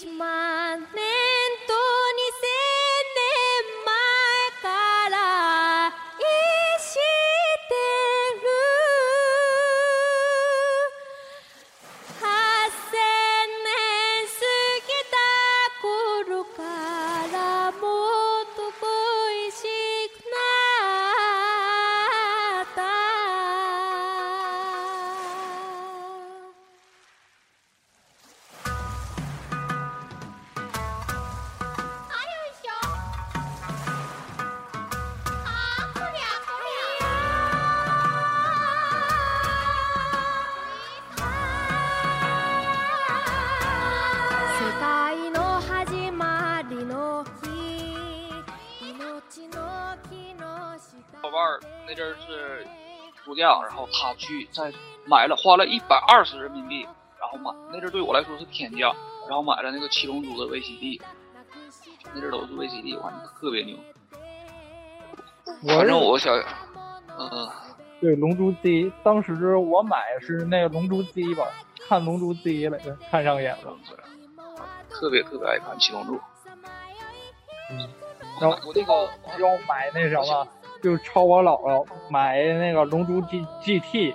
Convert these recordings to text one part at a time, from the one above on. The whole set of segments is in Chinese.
Batman! 他去在买了花了一百二十人民币，然后买那阵对我来说是天价，然后买了那个七龙珠的 VCD，那阵儿都是 VCD，我感觉特别牛。我反正我想，嗯、对《龙珠 Z》，当时我买是那个《龙珠 Z》吧，看《龙珠 Z》来着，看上眼了。特别特别爱看七龙珠。然后我那个要买那什么，就抄我姥姥买那个《龙珠 G GT》，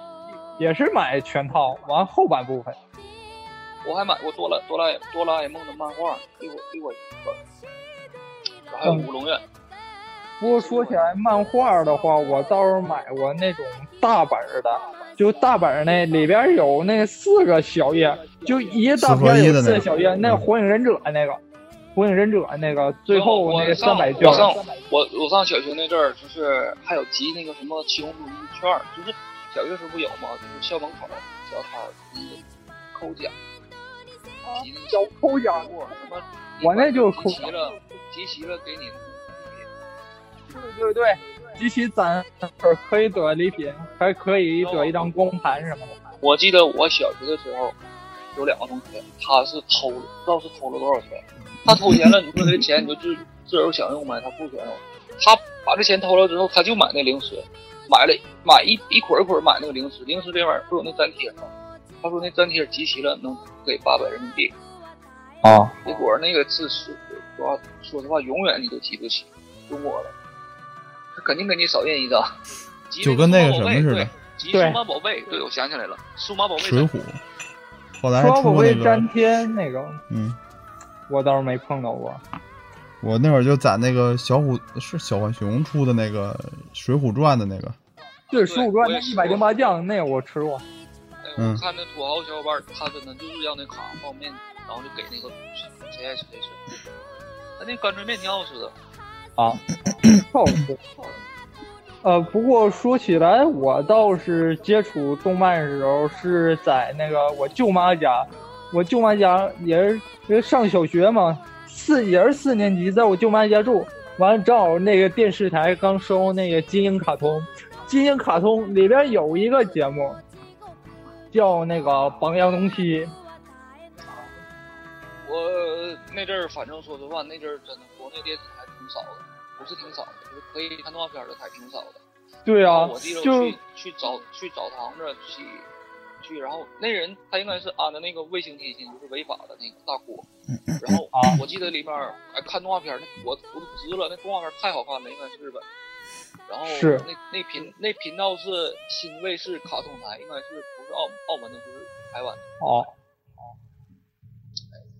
也是买全套，完后半部分。我还买过哆啦哆啦哆啦 A 梦的漫画，给我给我一本，然后还有嗯乌龙院。不过说起来漫画的话，我倒是买过那种大本儿的，就大本儿那里边有那四个小页，就一个大片有四个小页，那个火影忍者那个，火影忍者那个最后那个三百卷我，上我我上小学那阵儿，就是还有集那个什么七龙珠一券儿，就是小学时候不有吗？就是校门口小摊儿那个抠奖，集那个小抠奖过什么？我那就是抠集齐了，集齐了给你。对对对，集齐攒可以得礼品，还可以得一张光盘什么的。我记得我小学的时候有两个同学，他是偷了，不知道是偷了多少钱。他偷钱了，你说这钱你就自自个儿想用呗？他不享用。他把这钱偷了之后，他就买那零食，买了买一一捆一捆买那个零食，零食这玩意儿不有那粘贴吗？他说那粘贴集齐了能给八百人民币。啊，结果那个字是说说实话，永远你都集不起，中国了，他肯定给你少印一张。集就跟那个什么似的对集数码宝贝，对，我想起来了，数码宝贝水浒，后来出过那个贝粘，贴那个，嗯，我倒是没碰到过。我那会儿就攒那个小虎是小浣熊出的那个《水浒传》的那个，对，十五转我也是那一百零八将那个我吃过。哎，嗯我看那土豪小伙伴儿，他真的就是要那卡方便面，然后就给那个谁爱吃谁吃。他那干脆面挺好吃的，啊，好吃。呃，不过说起来，我倒是接触动漫的时候是在那个我舅妈家，我舅妈家也是因为上小学嘛，四也是四年级，在我舅妈家住。完了，正好那个电视台刚收那个金鹰卡通，金鹰卡通里边有一个节目叫那个《榜样东西》，我那阵儿反正说实话，那阵儿真的国内电视台挺少的，不是挺少的，就是可以看动画片的台挺少的。对啊我记得，就去去澡去澡堂子去去，然后那人他应该是安的那个卫星天线，就是违法的那个大锅。然后啊我记得里面儿哎看动画片，那我我都直了，那动画片太好看了，应该是日本。然后是那那频那频道是新卫视卡通台，应该是不是澳澳门的，就是台湾的。哦，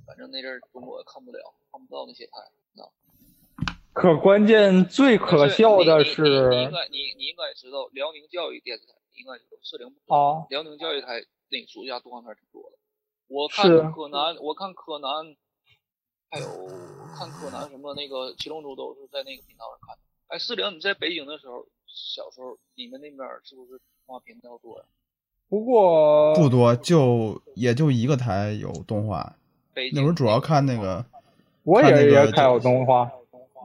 反正那阵儿中国看不了，看不到那些台。啊可关键最可笑的但是你你你你应该你你应该知道辽宁教育电视台，你应该知道四零啊，辽宁教育台那个暑假动画片挺多的。我看柯南，我看柯南，还有看柯南什么那个七龙珠都是在那个频道上看的。哎，四零你在北京的时候，小时候你们那边是不是动画频道多呀？不过不多，就也就一个台有动画。北京那会儿主要看那个我也也看有动画，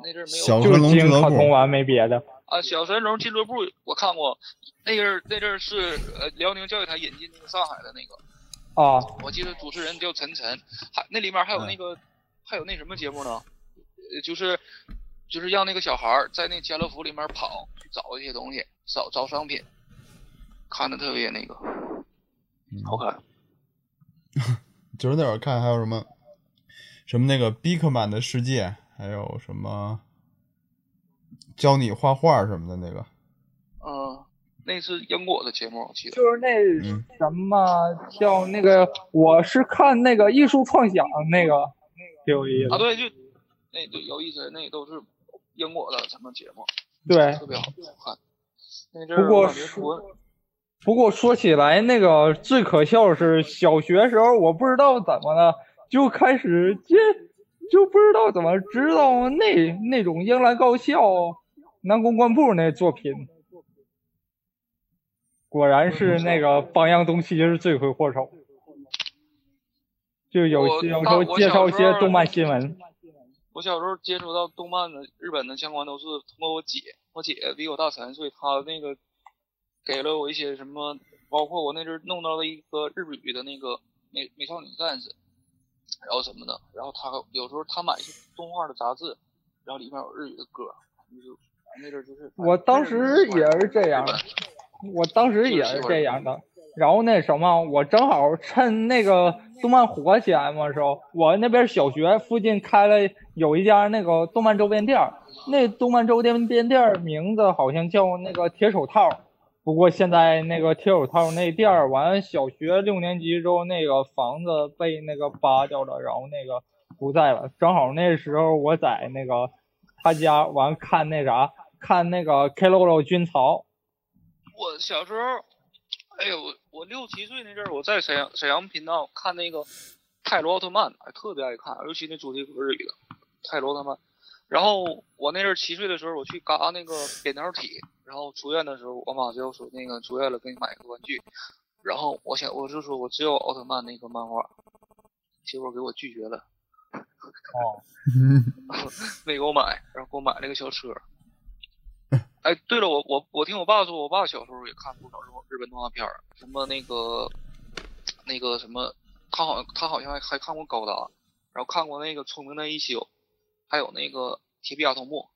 那阵儿没有就小神龙金俱乐部卡通完没别的。啊，小神龙俱乐部我看过，那阵儿那阵儿是呃辽宁教育台引进那个上海的那个，啊，我记得主持人叫陈晨，还那里面还有那个、还有那什么节目呢？呃，就是就是让那个小孩儿在那家乐福里面跑去找一些东西，找找商品，看的特别那个好看。就是那会儿看还有什么什么那个比克曼的世界，还有什么教你画画什么的那个。嗯，那是英国的节目，我记得。就是那嗯什么叫那个，我是看那个艺术创想那个，挺有意思啊，。对，就那对有意思，那都是英国的什么节目，对，特别好看。那阵儿不过我说不过说起来，那个最可笑的是，小学时候我不知道怎么了，就开始接，就不知道怎么知道那那种英兰高校南宫关部那作品，果然是那个榜样东西是罪魁祸首。就有我有时候介绍一些动漫新闻，我小时候接触到动漫的日本的相关都是通过我姐，我姐比我大三岁，她那个给了我一些什么，包括我那阵儿弄到了一个日语的那个美美少女战士，然后什么的，然后他有时候他买一些动画的杂志，然后里面有日语的歌，就是那阵儿就是我当时也是这样我当时也是这样的。然后那什么，我正好趁那个动漫火起来嘛时候，我那边小学附近开了有一家那个动漫周边店儿，那动漫周边店店儿名字好像叫那个铁手套。不过现在那个铁手套那店儿，完小学六年级之后，那个房子被那个扒掉了，然后那个不在了。正好那时候我在那个他家完看那啥，看那个 K-LOL 军曹。我小时候，哎呦，我六七岁那阵儿，我在沈阳沈阳频道看那个泰罗奥特曼，哎，特别爱看，尤其那主题歌日语的泰罗奥特曼。然后我那阵儿七岁的时候，我去嘎那个扁桃体，然后出院的时候，我妈就说那个出院了，给你买个玩具。然后我想，我就说我只有奥特曼那个漫画，结果给我拒绝了，哦，没给我买，然后给我买了个小车。哎，对了，我我我听我爸说，我爸小时候也看不少日日本动画片儿，什么那个那个什么，他好像他好像还还看过高达，然后看过那个聪明的一休，还有那个铁臂阿童木。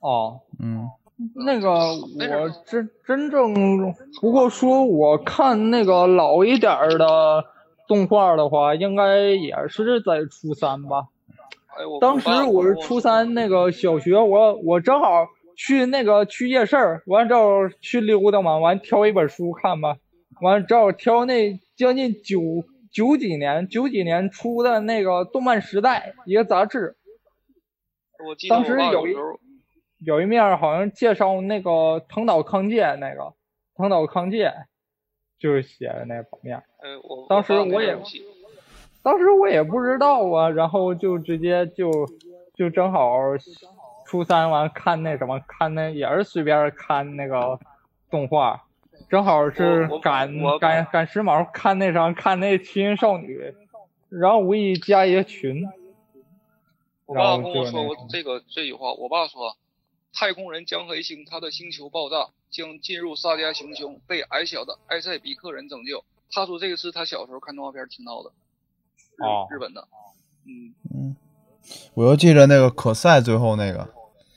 哦，嗯，那个我真真正，不过说我看那个老一点儿的动画的话，应该也是在初三吧。哎，我当时我是初三那个小学，我我正好去那个去夜市儿，完之后去溜达嘛，完挑一本书看吧，完正好挑那将近九九几年九几年出的那个《动漫时代》一个杂志，我记得当时有一有一面儿好像介绍那个藤岛康介那个藤岛康介，就是写的那封面。哎，我当时我也当时我也不知道啊，然后就直接就就正好初三完看那什么，看那也是随便看那个动画，正好是赶赶赶时髦看那啥看那七人少女，然后无意加一个群，我然后爸跟我说过这个这句话，我爸说，太空人将黑星他的星球爆炸，将进入萨迦行星，被矮小的埃塞比克人拯救。他说这个是他小时候看动画片听到的，日哦日本的，嗯嗯，我又记着那个可赛最后那个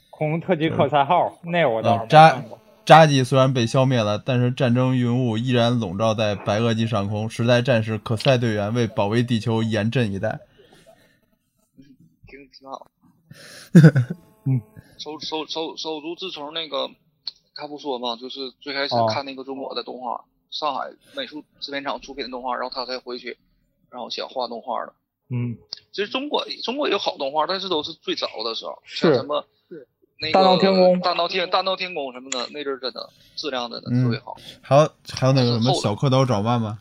恐龙特级可赛号，那我倒扎看过。扎基虽然被消灭了，但是战争云雾依然笼罩在白垩纪上空。时代战士可赛队员为保卫地球严阵以待。挺挺好。嗯，手手手手足自从那个，他不说嘛，就是最开始哦看那个中国的动画，上海美术制片厂出品的动画，然后他才回去，然后想画动画的。嗯，其实中国中国也有好动画，但是都是最早的时候，是像什么那个大闹天宫大闹天大闹天宫什么的，那阵儿真的质量真的嗯特别好。还有还有那个什么小蝌蚪找妈妈，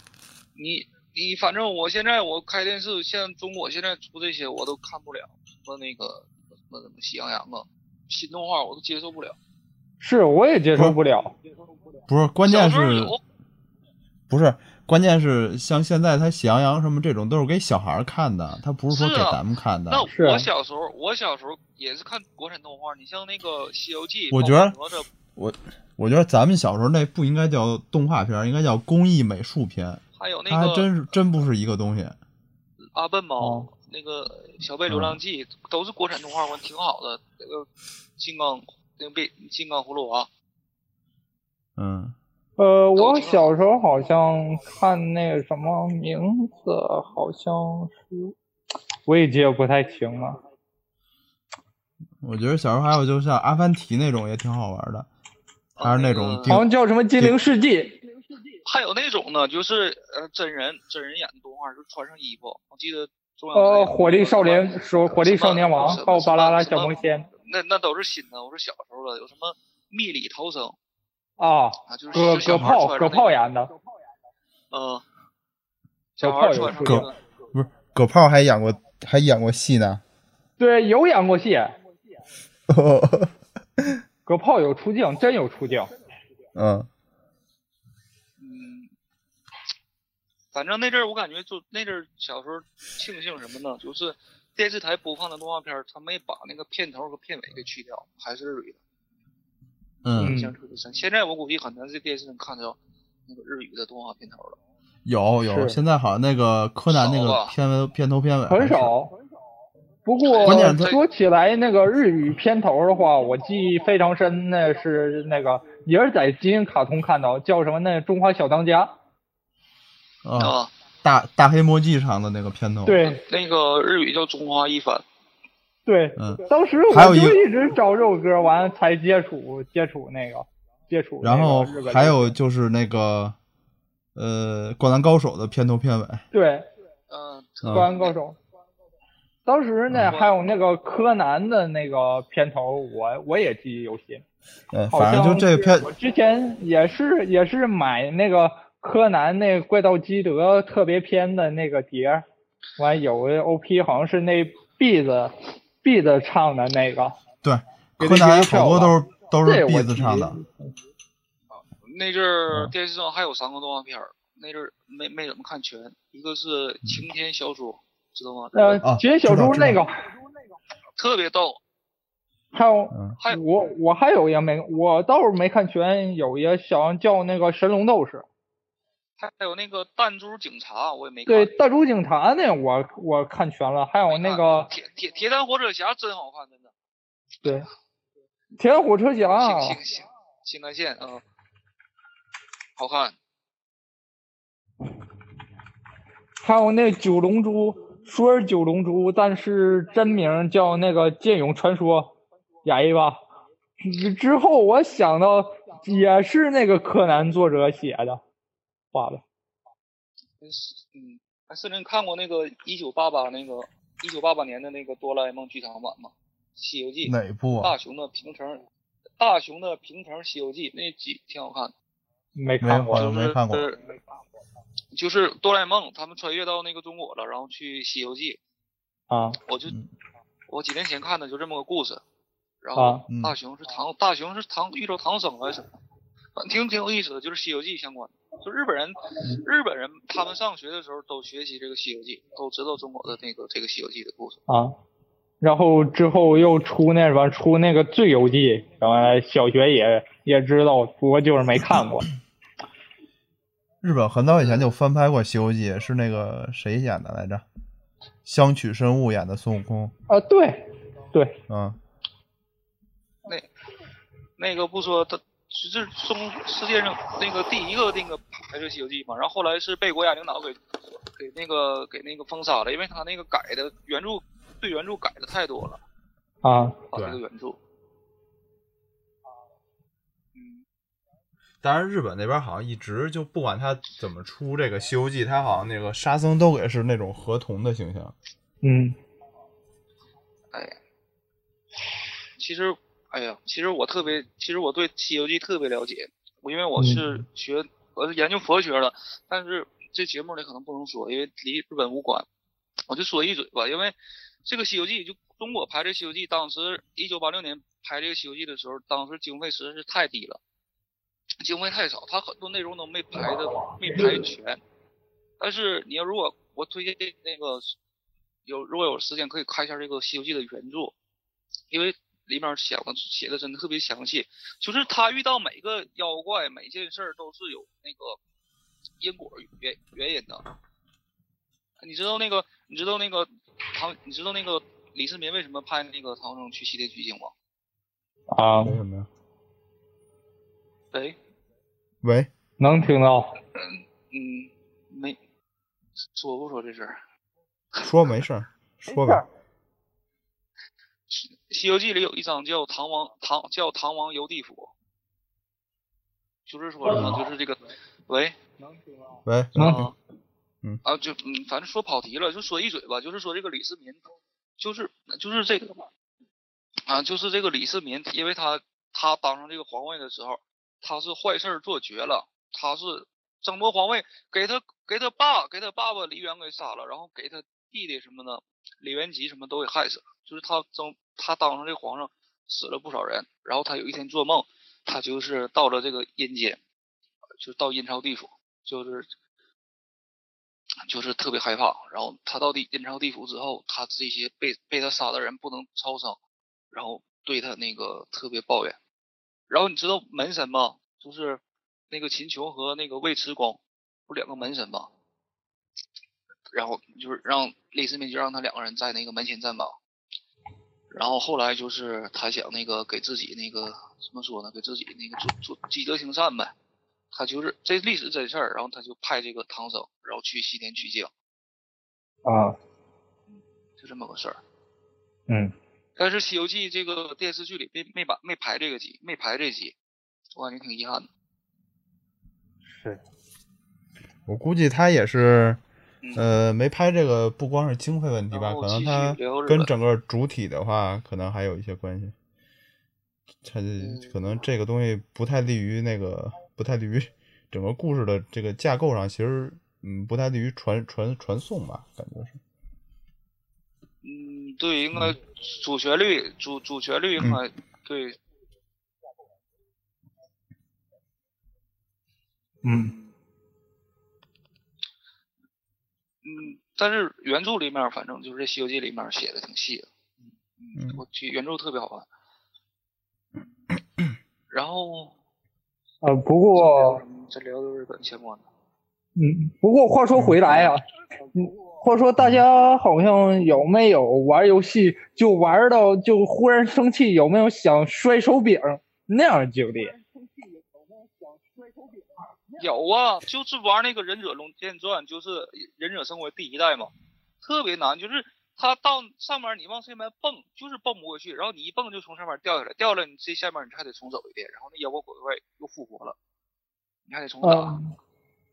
你你反正我现在我开电视，现在中国现在出这些我都看不了，什么那个什么什么喜羊羊啊，新动画我都接受不了。是我也接受不了。不是关键是不是关键是像现在他喜羊羊什么这种都是给小孩看的，他不是说给咱们看的。那是啊我小时候，我小时候也是看国产动画，你像那个《西游记》，我觉得我我觉得咱们小时候那不应该叫动画片，应该叫工艺美术片，还有那它还个真是真不是一个东西。阿笨猫，哦那个《小贝流浪记》都是国产动画，我挺好的。那个金刚，那个贝金刚葫芦娃，嗯，呃，我小时候好像看那个什么名字，好像是我也记得不太清了。我觉得小时候还有就像阿凡提那种也挺好玩的，还是那种啊好像叫什么《精灵世纪》还有那种呢，就是呃真人真人演的动画，就穿上衣服。我记得呃，火力少年说火力少年王，还有巴啦啦小魔仙那那都是新的，我是小时候的，有什么密里逃生啊，啊，就是葛葛炮葛炮演的，嗯，小炮有出不是葛炮还演过还演过戏呢。对，有演过戏，葛炮有出镜，真有出镜。嗯，嗯，反正那阵儿我感觉就那阵儿小时候庆幸什么呢？就是电视台播放的动画片儿，他没把那个片头和片尾给去掉，还是日语的，嗯印象特别深。现在我估计很难在电视上看到那个日语的动画片头了。有有，现在好像那个柯南那个片尾片头片尾很少。不过关键说起来，那个日语片头的话，我记忆非常深那是那个也是在金鹰卡通看到，叫什么那《中华小当家》。啊，啊，大大黑墨迹上的那个片头。，对那个日语叫中华一番。对，嗯，当时我就一直找这首歌，完才接触接触那个接触那然后还有就是那个呃《灌篮高手》的片头片尾。对嗯，《灌篮高手》。当时呢，嗯还有那个柯南的那个片头，我我也记忆犹新。嗯，好反正就这个片我之前也是也是买那个柯南那怪盗基德特别篇的那个碟儿，完有个 OP 好像是那 B 子 B 子唱的那个，对柯南好多都是都是 B 字唱的。那阵电视上还有三个动画片儿，那阵儿没没怎么看全，一个是晴天小猪，知道吗？呃晴天小猪那个，特别逗。还有嗯，还有。我我还有个没我倒是没看全，有一个好像叫那个神龙斗士，还有那个弹珠警察，我也没看。对弹珠警察那我我看全了，还有那个铁铁铁胆火车侠真好看，真的。对铁胆火车侠新新新新干线啊、嗯好看。还有那九龙珠，说是九龙珠，但是真名叫那个剑勇传说，演一吧。之之后我想到也是那个柯南作者写的，画的。真是嗯，还是你看过那个一九八八那个一九八八年的那个哆啦 A 梦剧场版吗？《西游记》哪部啊？大雄的平成，大雄的平成西游记那集挺好看的。没看过没有，就是没看过就是哆啦 A 梦他们穿越到那个中国了，然后去西游记，啊我就嗯我几年前看的就这么个故事，然啊后嗯大雄是唐大雄是唐遇到唐僧还是挺挺有意思的，就是西游记相关的。就日本人，日本人他们上学的时候都学习这个西游记，都知道中国的那个这个西游记的故事。啊，然后之后又出那什么出那个《醉游记》，然后小学也也知道，不过就是没看过。日本很早以前就翻拍过《西游记》，是那个谁演的来着？香取慎吾演的孙悟空。啊，对对，嗯，那那个不说他。是中世界上那个第一个那个拍摄《西游记》嘛，然后后来是被国家领导给给那个给那个封杀了，因为他那个改的原著对原著改的太多了，啊，把这对个原著。嗯，当然日本那边好像一直就不管他怎么出这个《西游记》，他好像那个沙僧都给是那种河童的形象。嗯哎，其实，哎呀，其实我特别，其实我对《西游记》特别了解，我因为我是学，我是研究佛学的，但是这节目里可能不能说，因为离日本无关，我就说一嘴吧，因为这个《西游记》就中国拍这《西游记》，当时一九八六年拍这个《西游记》的时候，当时经费实在是太低了，经费太少，它很多内容都没拍的没拍全。但是你要如果我推荐那个有如果有时间可以看一下这个《西游记》的原著，因为里面写的写的真的特别详细，就是他遇到每个妖怪每件事儿都是有那个因果原原因的。你知道那个你知道那个唐你知道那个李世民为什么派那个唐僧去西天取经吗？啊，为什么呀？喂，喂，能听到嗯，没说不说这事儿？说没事儿。说吧。《西游记》里有一章叫唐王唐叫唐王游地府，就是说什么，就是这个，喂，喂，能啊，嗯。啊，就嗯，反正说跑题了，就说一嘴吧，就是说这个李世民，就是就是这个啊，就是这个李世民，因为他他当上这个皇位的时候，他是坏事儿做绝了，他是争夺皇位，给他给他爸给他爸爸李渊给杀了，然后给他弟弟什么的李元吉什么都给害死了，就是他争他当上这皇上死了不少人，然后他有一天做梦，他就是到了这个阴间，就到阴曹地府，就是就是特别害怕。然后他到地阴曹地府之后，他这些被被他杀的人不能超生，然后对他那个特别抱怨。然后你知道门神吗？就是那个秦琼和那个尉迟恭，不两个门神吗？然后就是让李世民就让他两个人在那个门前站岗。然后后来就是他想那个给自己那个怎么说呢？给自己那个做做积德行善呗。他就是这历史真事儿，然后他就派这个唐僧，然后去西天取经，啊，就这么个事儿。嗯，但是《西游记》这个电视剧里没没把没排这个集，没排这集，我感觉挺遗憾的。是，我估计他也是，嗯呃，没拍这个不光是经费问题吧，可能他聊日本跟整个主体的话，可能还有一些关系。他嗯可能这个东西不太利于那个，不太利于 整个故事的这个架构上，其实嗯，不太利于传传传送吧，感觉是。嗯，对，应该主旋律主主旋律应该、对，嗯，嗯，但是原著里面反正就是这《西游记》里面写的挺细的，嗯，我觉得原著特别好看。然后呃，不过，这聊聊日本相关的。嗯，不过话说回来啊，嗯，话说大家好像有没有玩游戏就玩到就忽然生气，有没有想摔手柄那样的经历？有啊，就是玩那个《忍者龙剑传》，就是《忍者生活》第一代嘛，特别难，就是他到上面你往上面蹦，就是蹦不过去，然后你一蹦就从上面掉下来，掉了你这下面你还得重走一遍，然后那妖魔鬼怪又复活了，你还得重打。嗯，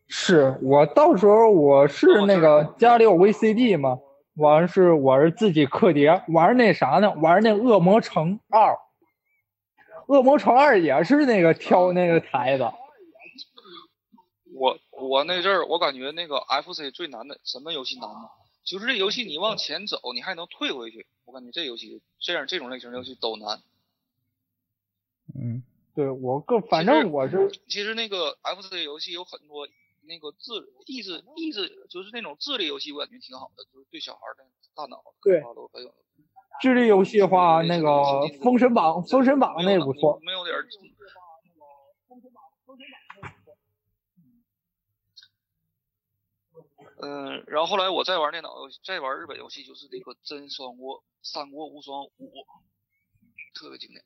是我到时候我是那个家里有 VCD 嘛，完是我是自己刻碟玩那啥呢，玩那恶魔城二，恶魔城二也是那个挑那个台子。我我那阵儿我感觉那个 FC 最难的什么游戏难呢？就是这游戏你往前走，你还能退回去，我感觉这游戏这样这种类型的游戏都难。嗯，对我个反正我是其实那个 FC 游戏有很多那个智益智益智，就是那种智力游戏，我感觉挺好的，就是对小孩儿的大脑对有。智力游戏的话，那个《封神榜》《封神榜》那不错。没有点嗯，然后后来我再玩电脑游戏，再玩日本游戏，就是那个《真三国三国无双五》，特别经典。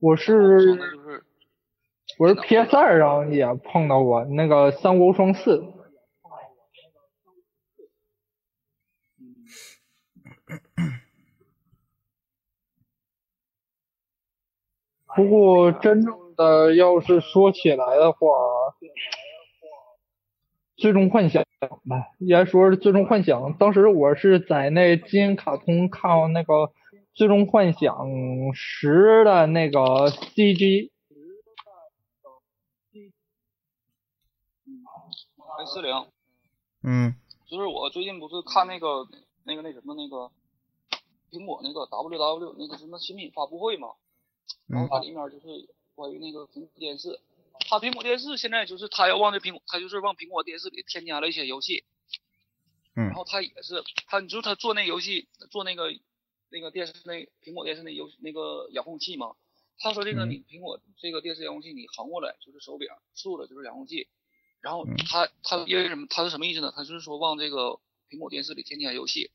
我是就是我是 PS 二上也碰到过那个《三国无双四》。不过真正的要是说起来的话，最终幻想吧，应该说是最终幻想。当时我是在那金银卡通看那个最终幻想十的那个 CG，N 四零，嗯。就是我最近不是看那个那个那什么那个苹果那个 WW 那个什么新品发布会嘛，然后它里面就是关于那个苹果电视，它苹果电视现在就是他要往这苹果，它就是往苹果电视里添加了一些游戏，嗯然后他也是他，你说他做那游戏做那个那个电视那苹果电视那游那个遥控器嘛，他说这个嗯你苹果这个电视遥控器你横过来就是手柄，竖着就是遥控器，然后嗯他他因为什么？他是什么意思呢？他就是说往这个苹果电视里添加游戏，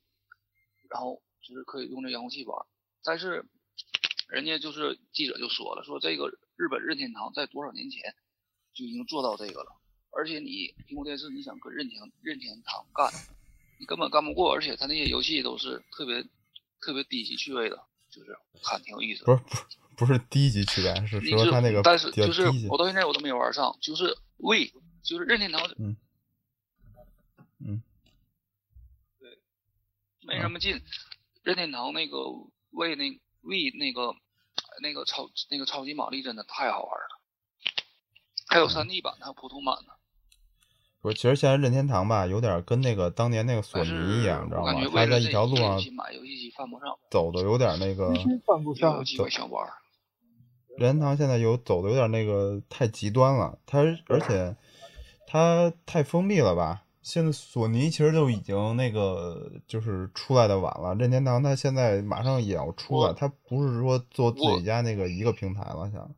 然后就是可以用这遥控器玩。但是人家就是记者就说了，说这个日本任天堂在多少年前就已经做到这个了，而且你苹果电视你想跟任天任天堂干，你根本干不过，而且他那些游戏都是特别特别低级趣味的，就是看挺有意思的。不是不是不是低级趣味，是说他那个但是就是我到现在我都没玩上，就是 We，就是任天堂嗯嗯没什么劲。任天堂那个为那 We 那个那个超那个超级玛丽真的太好玩了，还有 3D 版的，还有普通版的。不是，其实现在任天堂吧，有点跟那个当年那个索尼一样，你知道吗我感觉？他在一条路上走的有点那个。任天堂现在有走的有点那个太极端了，它而且它太封闭了吧？现在索尼其实就已经那个就是出来的晚了，任天堂它现在马上也要出了，它不是说做自己家那个一个平台了，像。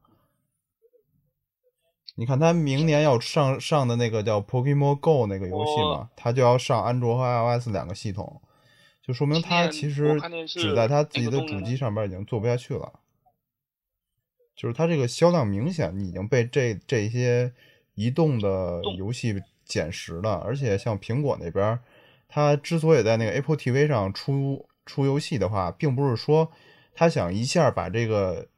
你看，它明年要上上的那个叫 Pokemon Go 那个游戏嘛，它就要上安卓和 iOS 两个系统，就说明它其实只在它自己的主机上边已经做不下去了。就是它这个销量明显已经被这这些移动的游戏捡食了，而且像苹果那边儿，它之所以在那个 Apple TV 上出出游戏的话，并不是说它想一下把这个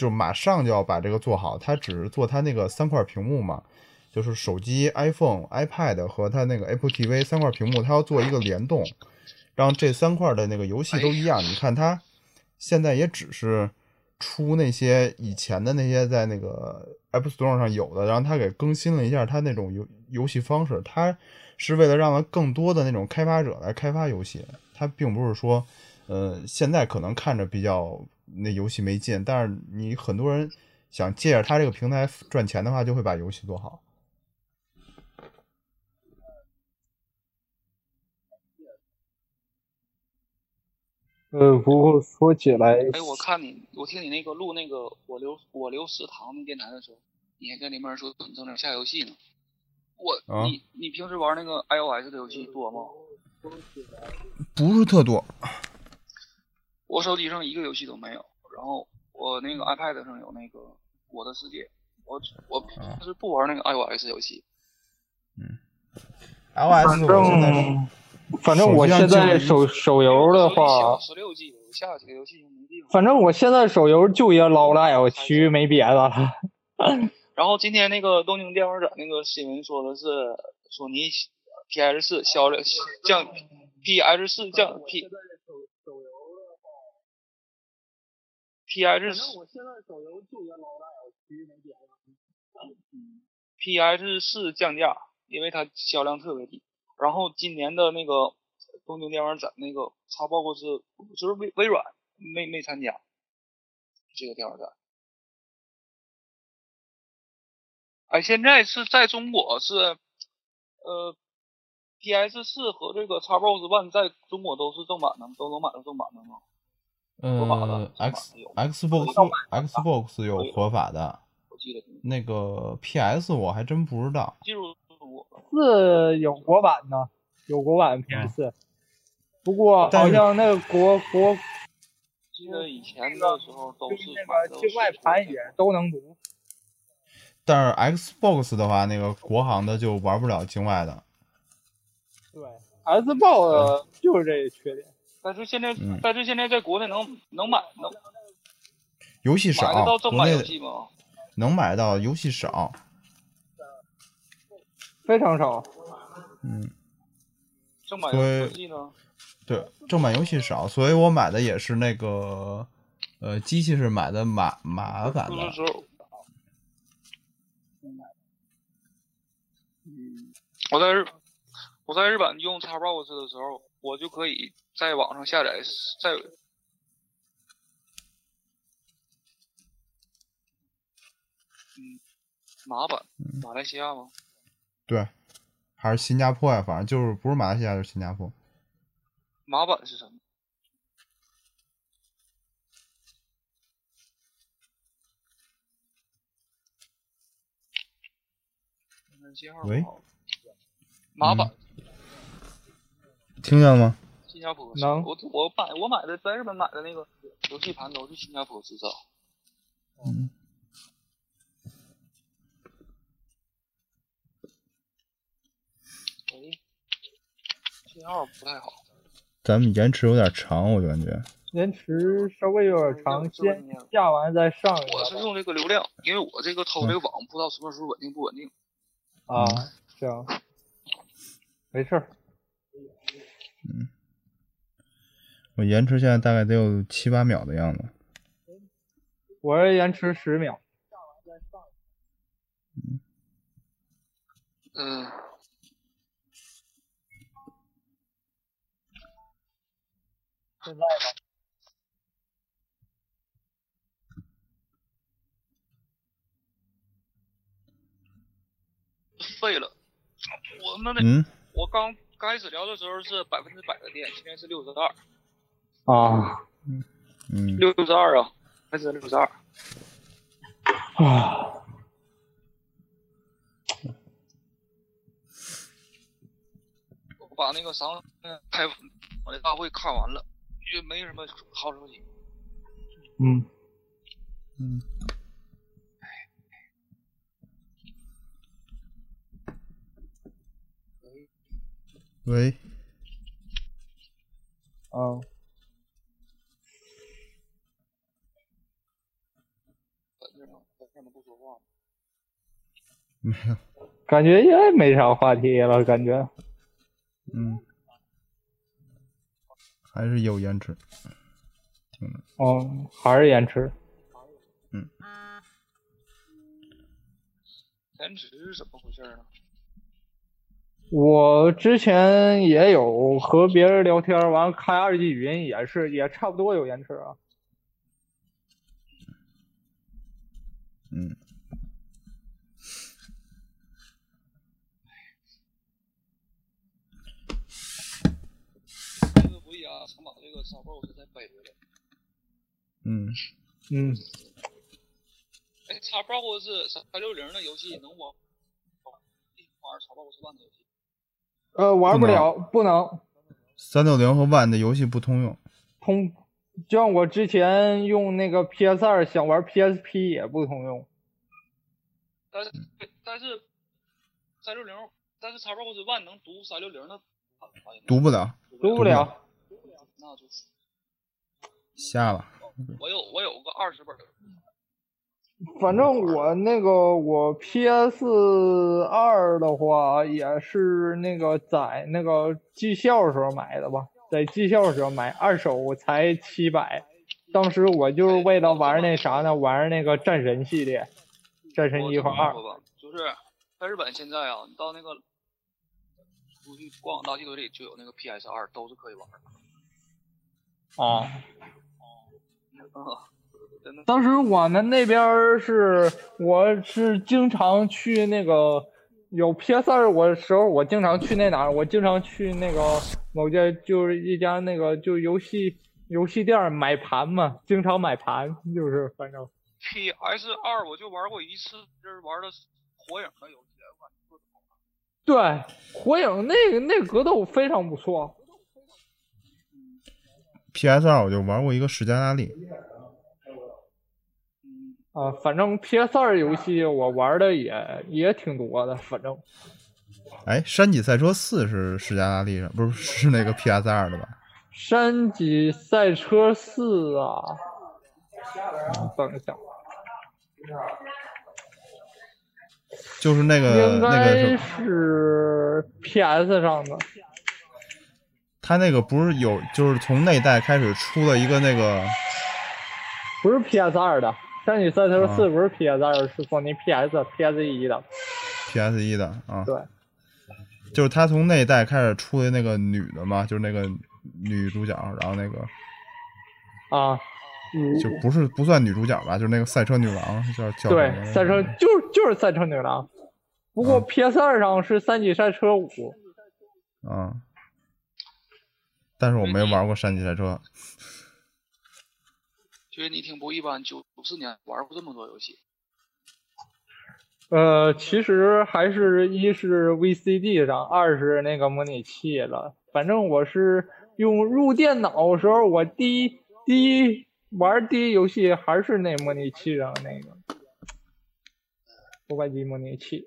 就马上就要把这个做好，它只是做它那个三块屏幕嘛，就是手机、iPhone、iPad 和它那个 Apple TV 三块屏幕，它要做一个联动，让这三块的那个游戏都一样。你看它现在也只是出那些以前的那些在那个 App Store 上有的，然后它给更新了一下它那种游游戏方式，它是为了让更多的那种开发者来开发游戏，它并不是说，呃，现在可能看着比较那游戏没劲，但是你很多人想借着它这个平台赚钱的话，就会把游戏做好。嗯，不过说起来，哎，我看你，我听你那个录那个我留我留食堂那电台的时候，你还跟里面说你正在下游戏呢。我、啊你你平时玩那个 iOS 的游戏多吗？不是特多，我手机上一个游戏都没有，然后我那个 iPad 上有那个《我的世界》，我我平时不玩那个 iOS 游戏。嗯 iOS 反正反正我现在手手游的话，十六 G，下几个游戏就没地方。反正我现在手游就也捞了 L 区，没别的了。然后今天那个东京电玩展那个新闻说的是索尼 PS 四销量降，PS 四降 P PS 四我现在手游就也捞了 L 区，没别的。PS 四降价，因为它销量特别低。然后今年的那个东京电玩展那个 Xbox 就是微微软没没参加这个电玩展。哎，现在是在中国是，呃，PS 四和这个 Xbox One 在中国都是正版的，都能买到正版的吗？呃，X Xbox Xbox 有合法的，我记得那个 PS 我还真不知道。进入中国了。四有国版的，有国版 PS，不过好像那个国国记得以前的时候都就是那个境外盘也都能读。但是 Xbox 的话，那个国行的就玩不了境外的。对，Sbox 就是这个缺点。但是现在，嗯但是现在在国内能能买能游戏少买得到，正版国内的游戏吗？能买到游戏少。非常少。嗯，正版游戏呢？对，正版游戏少，所以我买的也是那个，呃，机器是买的马马版的。就是说，嗯，我在日我在日本用 Xbox 的时候，我就可以在网上下载在。嗯，马版，马来西亚吗？对，还是新加坡呀，反正就是不是马来西亚就是新加坡。马版是什么？喂好马版，听见了吗？新加坡能我我买我买的在日本买的那个游戏盘都是新加坡制造。嗯。喂，信号不太好。咱们延迟有点长，我感觉。延迟稍微有点长，先下完再上一我是用这个流量，因为我这个偷这个网不知道什么时候稳定不稳定。啊，这样，没事儿。我延迟现在大概得有七八秒的样子。我是延迟十秒，嗯，现在吧，废了。我那那、嗯，我刚刚开始聊的时候是百分之百的电，现在是六十二，啊。嗯，六十二啊，还是六十二。啊，我把那个啥开我的大会看完了，也没什么好手机。嗯，嗯，喂，啊。没有，感觉也没啥话题了，感觉。嗯，还是有延迟。听着，哦，还是延迟。嗯延迟是怎么回事呢？我之前也有和别人聊天，完了开二 G 语音也是，也差不多有延迟啊。嗯，这个回家想把这个沙包再背回来。嗯，嗯，哎，叉 box 是三六零的游戏能玩？玩叉 box One 的游戏？呃，玩不了，不能三六零和 One 的游戏不通用。通。就像我之前用那个 PS 二想玩 PSP 也不通用。但是但是三六零，但是叉 box One 能读三六零的读不了读不了，读不了。那就瞎了。我有我有个二十本儿，反正我那个我 PS 二的话也是那个在那个技校时候买的吧，在技校时候买二手才七百，当时我就是为了玩那啥呢，玩那个战神系列，战神一和二。就是在日本现在啊，你到那个出去逛垃圾堆里就有那个 PS 二，都是可以玩的。啊，啊，真的。当时我们那边是，我是经常去那个有 PS 二我的时候，我经常去那哪儿？我经常去那个某家就是一家那个就游戏游戏店买盘嘛，经常买盘，就是反正 PS 二我就玩过一次，就是玩的火影的游戏，我感觉做得好对火影那个那个格斗非常不错。PS 二我就玩过一个史嘉拉利，嗯，啊，反正 PS 二游戏我玩的也也挺多的，反正哎，山脊赛车四是史嘉拉利上，不是是那个 PS 二的吧？山脊赛车四啊，嗯等一下，就是那个应那个该，是 PS 上的。他那个不是有，就是从那代开始出了一个那个，不是 PS 二的，山脊赛车四啊不是 PS 二，是索尼 PS PS 一的。PS 一的啊，对，就是他从那一代开始出的那个女的嘛，就是那个女主角，然后那个啊，嗯，就不是不算女主角吧，就是那个赛车女郎叫叫对，赛车就是就是赛车女郎。不过啊。PS 二上是三级赛车五，啊，但是我没玩过山脊赛车，觉得你挺不一般，九四年玩过这么多游戏，呃，其实还是一是 VCD 上，二是那个模拟器了。反正我是用入电脑的时候，我第一第一玩第一游戏还是那模拟器上那个五百级模拟器。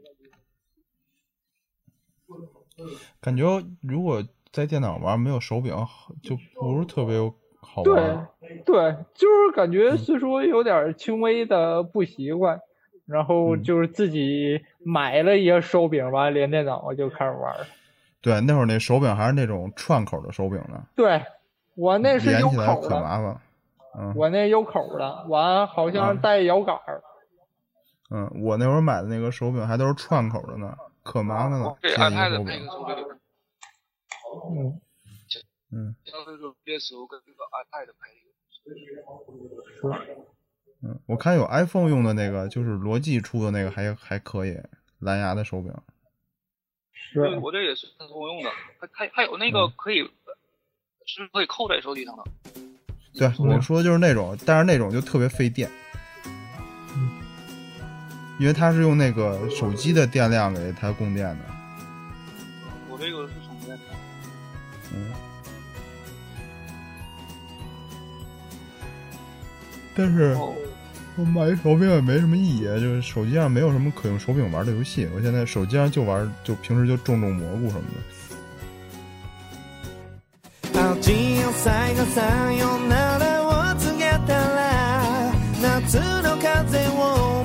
感觉如果在电脑玩没有手柄就不是特别好对玩。对，就是感觉虽说有点轻微的不习惯，然后嗯就是自己买了一个手柄，完了连电脑就开始玩儿。对，那会儿那手柄还是那种串口的手柄呢，对我那是有连起来可，麻烦。嗯我那有口的，完好像嗯带摇杆儿。嗯，我那会儿买的那个手柄还都是串口的呢，可麻烦了我。给接一个 iPad 手柄配个，手柄，嗯，嗯像这个别时候跟这个 iPad 配。是。嗯，我看有 iPhone 用的那个，就是罗技出的那个还还可以，蓝牙的手柄。对，是，我这也是通用的，还还还有那个可以，是可以扣在手机上的。对，我说的就是那种，但是那种就特别费电，因为它是用那个手机的电量给它供电的。我这个是充电的。嗯，但是哦，我买一手柄也没什么意义，就是手机上没有什么可用手柄玩的游戏。我现在手机上就玩，就平时就种种蘑菇什么的。青い朝がさよならを告げたら夏の風を